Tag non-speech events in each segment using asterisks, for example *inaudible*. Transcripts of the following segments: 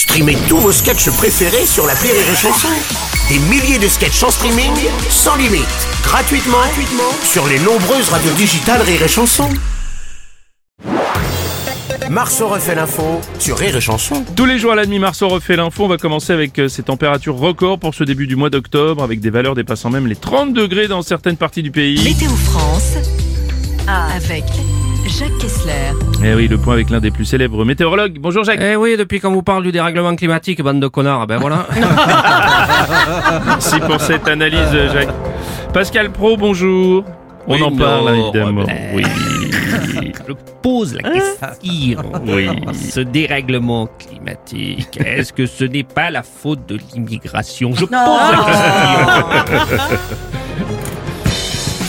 Streamez tous vos sketchs préférés sur la Rire et Chanson. Des milliers de sketchs en streaming, sans limite, gratuitement, gratuitement sur les nombreuses radios digitales Rire et Chanson. Marceau refait l'info sur Rire et Chanson. Tous les jours à la demi Marceau refait l'info. On va commencer avec euh, ces températures records pour ce début du mois d'octobre, avec des valeurs dépassant même les 30 degrés dans certaines parties du pays. Météo France avec Jacques Kessler. Eh oui, le point avec l'un des plus célèbres météorologues. Bonjour Jacques. Eh oui, depuis qu'on vous parle du dérèglement climatique, bande de connards, ben voilà. *laughs* Merci pour cette analyse, Jacques. Pascal Pro, bonjour. On Oui, en parle non, évidemment. Oui. *laughs* Je pose la question. *laughs* Oui. Ce dérèglement climatique, est-ce que ce n'est pas la faute de l'immigration? Je pose la question.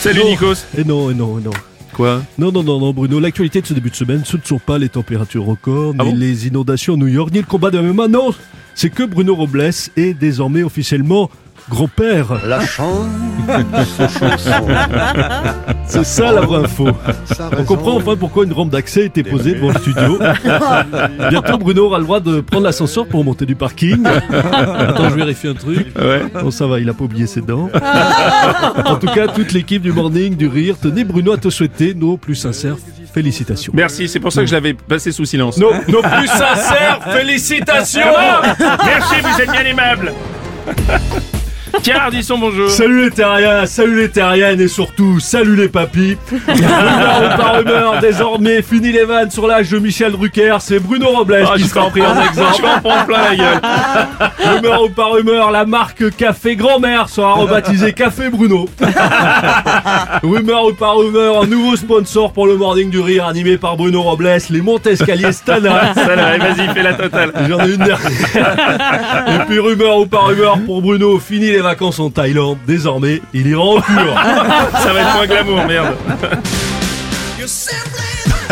Salut. Nikos. Et non, et non, et non. Quoi Non, non, non, non, Bruno. L'actualité de ce début de semaine, ce ne sont pas les températures records, Ah ni bon les inondations à New York, ni le combat de MMA. Non, c'est que Bruno Robles est désormais officiellement grand-père. La chambre, ce chanson. C'est ça la vraie info. On comprend enfin pourquoi une rampe d'accès était posée devant le studio. *laughs* Bientôt, Bruno aura le droit de prendre l'ascenseur pour monter du parking. Attends, je vérifie un truc. Ouais. Non, ça va, il a pas oublié ses dents. en tout cas, toute l'équipe du Morning, du Rire, tenez Bruno à te souhaiter nos plus sincères félicitations. Merci, c'est pour ça que je l'avais passé sous silence. Nos, nos *laughs* plus sincères félicitations Merci, vous êtes bien aimable. Tiens, Ardisson, bonjour. Salut les terriens, salut les terriennes et surtout, salut les papis Rumeur ou pas rumeur, désormais, fini les vannes sur l'âge de Michel Drucker, c'est Bruno Robles Ah, qui je sera pris en Je exemple. vais en prendre plein la gueule. Rumeur ou pas rumeur, la marque Café Grand-Mère sera rebaptisée Café Bruno. *laughs* rumeur ou pas rumeur, un nouveau sponsor pour le Morning du Rire animé par Bruno Robles, les Montescalier Stana. *laughs* Vas-y, fais la totale. J'en ai une dernière. *laughs* Et puis rumeur ou pas rumeur pour Bruno, fini les vacances en Thaïlande. Désormais, il ira en cure. *laughs* Ça va être moins glamour, merde.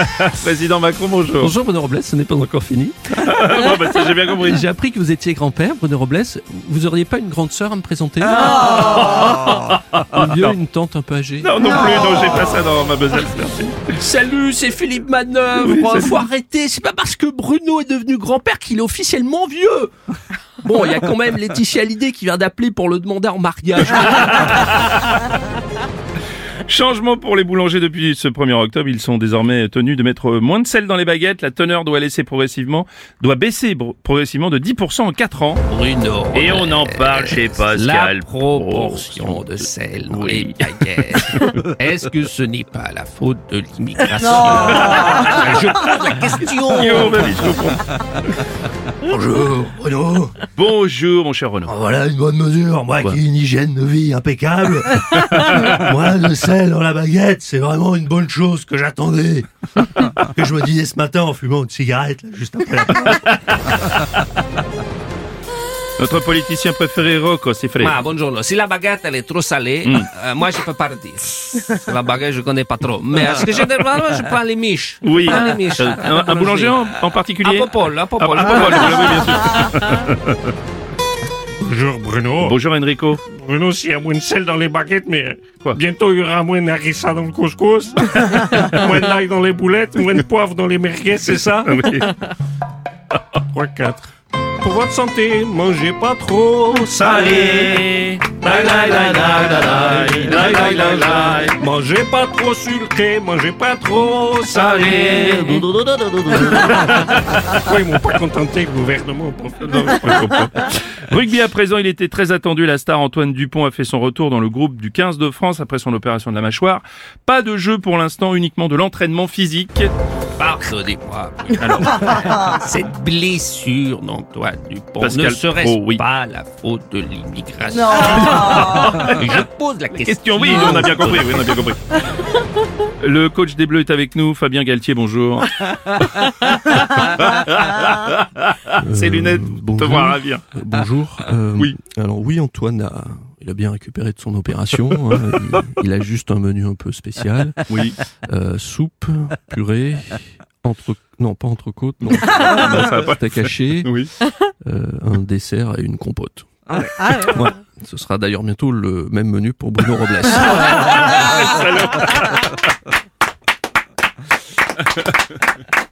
*laughs* Président Macron, bonjour. Bonjour Bruno Robles, ce n'est pas encore fini. *laughs* Bon, bah, j'ai bien compris. J'ai appris que vous étiez grand-père, Bruno Robles. Vous auriez pas une grande sœur à me présenter? Ou mieux, une tante un peu âgée? Non, non plus, non, j'ai pas ça dans ma besace, merci. Salut, c'est Philippe Manœuvre. Oui. Faut arrêter, c'est pas parce que Bruno est devenu grand-père qu'il est officiellement vieux. Bon, il y a quand même Laetitia Hallyday qui vient d'appeler pour le demander en mariage. *laughs* Changement pour les boulangers depuis ce 1er octobre. Ils sont désormais tenus de mettre moins de sel dans les baguettes. La teneur doit laisser progressivement, doit baisser progressivement de 10% en 4 ans. Bruno. Et on en parle chez La Pascal. proportion de sel dans Oui. les baguettes. *laughs* Est-ce que ce n'est pas la faute de l'immigration? Je pose la question. Bonjour, Bruno. Bonjour, mon cher Renaud. Ah, Voilà une bonne mesure. Moi Quoi qui ai une hygiène de vie impeccable. *laughs* Moi, le sel dans la baguette, c'est vraiment une bonne chose que j'attendais. que je me disais ce matin en fumant une cigarette, là, juste après la *laughs* Notre politicien préféré, Rocco, c'est. Ah, bonjour. Si la baguette elle est trop salée, Mm. euh, moi je peux pas le dire. *laughs* La baguette je connais pas trop. Mais ce que généralement je prends les miches. Oui. Je prends les miches. Euh, un, un boulanger en, en À particulier Popol, à Ah, Popol. ah, Popol, oui, bien sûr. *laughs* Bonjour Bruno. Bonjour Enrico. Bruno, s'il y a moins de sel dans les baguettes, mais Quoi? bientôt il y aura moins d'harissa dans le couscous, *laughs* moins d'ail dans les boulettes, moins de poivre dans les merguez, c'est ça? Oui. 3, 4 pour votre santé, mangez pas trop salé. Mangez pas trop sucré, mangez pas trop salé. *laughs* Pourquoi ils m'ont pas contenté, le gouvernement Rugby à présent, il était très attendu. La star Antoine Dupont a fait son retour dans le groupe du 15 de France après son opération de la mâchoire. Pas de jeu pour l'instant, uniquement de l'entraînement physique. Pardonnez-moi. Alors, *laughs* Cette blessure d'Antoine Dupont Pascal ne serait-ce Pro, oui. pas la faute de l'immigration? *laughs* Je pose la question. question, oui, on a bien compris, oui, on a bien compris. Le coach des Bleus est avec nous, Fabien Galtier, bonjour. *laughs* Ces lunettes te bonjour. voir ravir. Euh, Bonjour. Euh, Oui. Alors oui, Antoine a, il a bien récupéré de son opération. hein. *laughs* il, il a juste un menu un peu spécial. Oui. Euh, soupe, purée, entre, non pas entrecôte, non, *laughs* pas steak haché, Oui. euh, un dessert et une compote. Ouais. Ce sera d'ailleurs bientôt le même menu pour Bruno Robles. Salaud. *laughs*